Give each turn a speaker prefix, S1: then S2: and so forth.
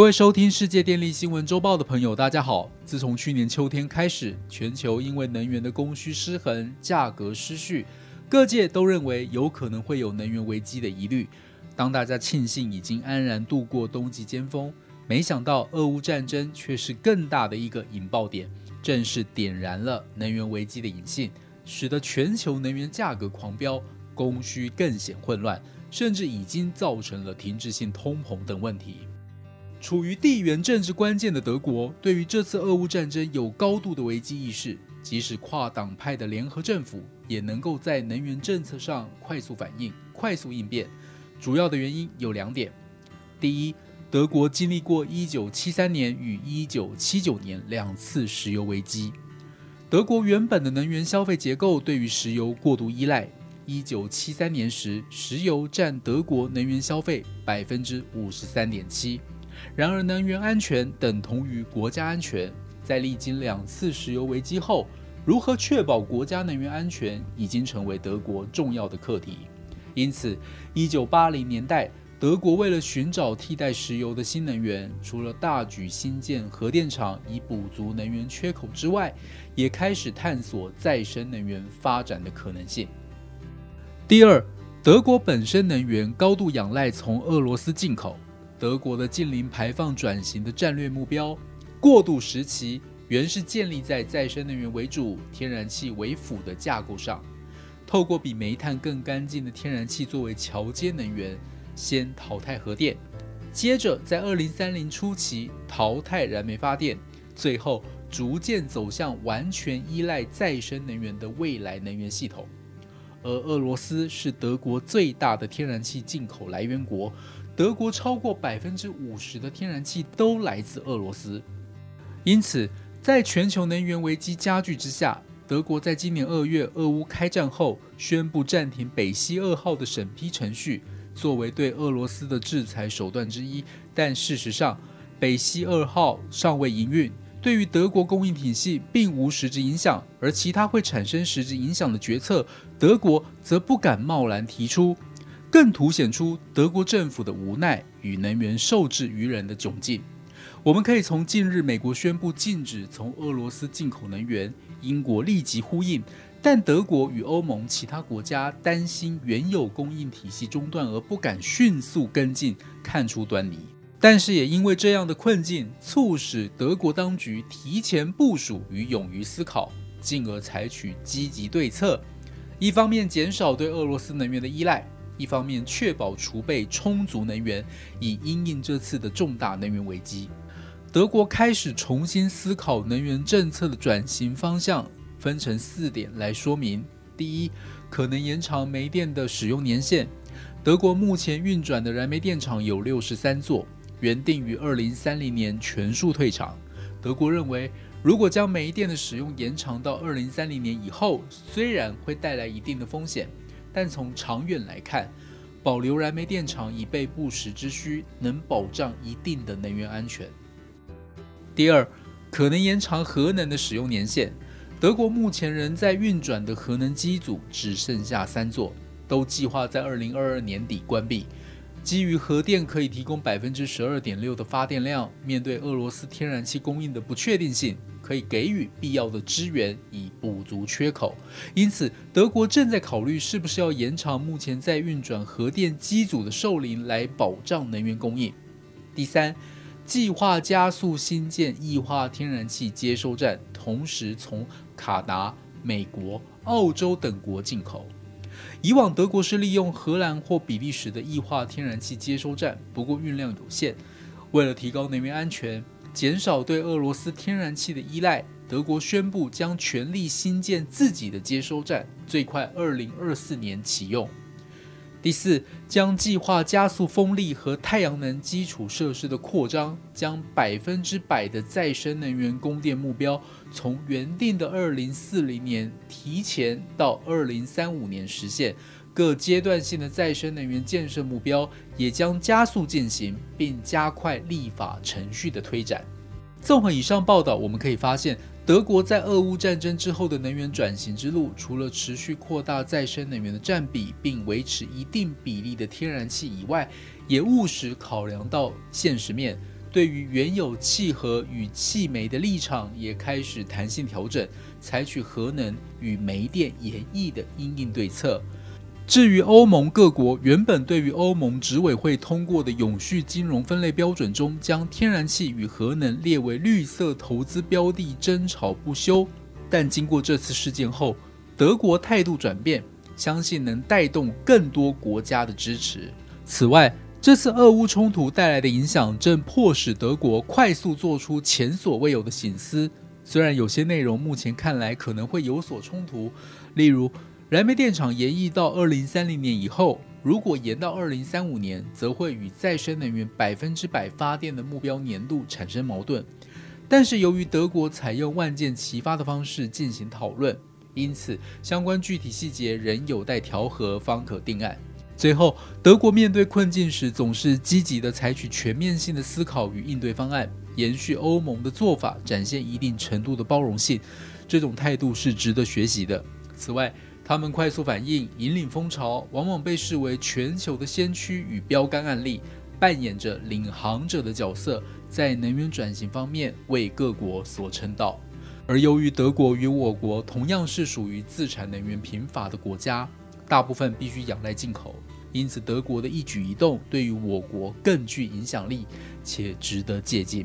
S1: 各位收听世界电力新闻周报的朋友，大家好。自从去年秋天开始，全球因为能源的供需失衡、价格失序，各界都认为有可能会有能源危机的疑虑。当大家庆幸已经安然度过冬季尖峰，没想到俄乌战争却是更大的一个引爆点，正是点燃了能源危机的引信，使得全球能源价格狂飙，供需更显混乱，甚至已经造成了停滞性通膨等问题。处于地缘政治关键的德国，对于这次俄乌战争有高度的危机意识。即使跨党派的联合政府，也能够在能源政策上快速反应、快速应变。主要的原因有两点：第一，德国经历过1973年与1979年两次石油危机，德国原本的能源消费结构对于石油过度依赖。1973年时，石油占德国能源消费百分之五十三点七。然而，能源安全等同于国家安全。在历经两次石油危机后，如何确保国家能源安全已经成为德国重要的课题。因此，1980年代，德国为了寻找替代石油的新能源，除了大举新建核电厂以补足能源缺口之外，也开始探索再生能源发展的可能性。第二，德国本身能源高度仰赖从俄罗斯进口。德国的近零排放转型的战略目标，过渡时期原是建立在再生能源为主、天然气为辅的架构上，透过比煤炭更干净的天然气作为桥接能源，先淘汰核电，接着在二零三零初期淘汰燃煤发电，最后逐渐走向完全依赖再生能源的未来能源系统。而俄罗斯是德国最大的天然气进口来源国。德国超过百分之五十的天然气都来自俄罗斯，因此，在全球能源危机加剧之下，德国在今年二月俄乌开战后宣布暂停北溪二号的审批程序，作为对俄罗斯的制裁手段之一。但事实上，北溪二号尚未营运，对于德国供应体系并无实质影响，而其他会产生实质影响的决策，德国则不敢贸然提出。更凸显出德国政府的无奈与能源受制于人的窘境。我们可以从近日美国宣布禁止从俄罗斯进口能源，英国立即呼应，但德国与欧盟其他国家担心原有供应体系中断而不敢迅速跟进，看出端倪。但是也因为这样的困境，促使德国当局提前部署与勇于思考，进而采取积极对策，一方面减少对俄罗斯能源的依赖。一方面确保储备充足能源，以应应这次的重大能源危机。德国开始重新思考能源政策的转型方向，分成四点来说明。第一，可能延长煤电的使用年限。德国目前运转的燃煤电厂有六十三座，原定于二零三零年全数退场。德国认为，如果将煤电的使用延长到二零三零年以后，虽然会带来一定的风险。但从长远来看，保留燃煤电厂以备不时之需，能保障一定的能源安全。第二，可能延长核能的使用年限。德国目前仍在运转的核能机组只剩下三座，都计划在二零二二年底关闭。基于核电可以提供百分之十二点六的发电量，面对俄罗斯天然气供应的不确定性。可以给予必要的支援以补足缺口，因此德国正在考虑是不是要延长目前在运转核电机组的寿龄来保障能源供应。第三，计划加速新建液化天然气接收站，同时从卡达、美国、澳洲等国进口。以往德国是利用荷兰或比利时的液化天然气接收站，不过运量有限，为了提高能源安全。减少对俄罗斯天然气的依赖，德国宣布将全力新建自己的接收站，最快二零二四年启用。第四，将计划加速风力和太阳能基础设施的扩张，将百分之百的再生能源供电目标从原定的二零四零年提前到二零三五年实现。各阶段性的再生能源建设目标也将加速进行，并加快立法程序的推展。综合以上报道，我们可以发现，德国在俄乌战争之后的能源转型之路，除了持续扩大再生能源的占比，并维持一定比例的天然气以外，也务实考量到现实面，对于原有气核与气煤的立场也开始弹性调整，采取核能与煤电演绎的应应对策。至于欧盟各国原本对于欧盟执委会通过的永续金融分类标准中，将天然气与核能列为绿色投资标的，争吵不休。但经过这次事件后，德国态度转变，相信能带动更多国家的支持。此外，这次俄乌冲突带来的影响，正迫使德国快速做出前所未有的醒思。虽然有些内容目前看来可能会有所冲突，例如。燃煤电厂延役到二零三零年以后，如果延到二零三五年，则会与再生能源百分之百发电的目标年度产生矛盾。但是由于德国采用万箭齐发的方式进行讨论，因此相关具体细节仍有待调和方可定案。最后，德国面对困境时总是积极地采取全面性的思考与应对方案，延续欧盟的做法，展现一定程度的包容性。这种态度是值得学习的。此外，他们快速反应、引领风潮，往往被视为全球的先驱与标杆案例，扮演着领航者的角色，在能源转型方面为各国所称道。而由于德国与我国同样是属于自产能源贫乏的国家，大部分必须仰赖进口，因此德国的一举一动对于我国更具影响力，且值得借鉴。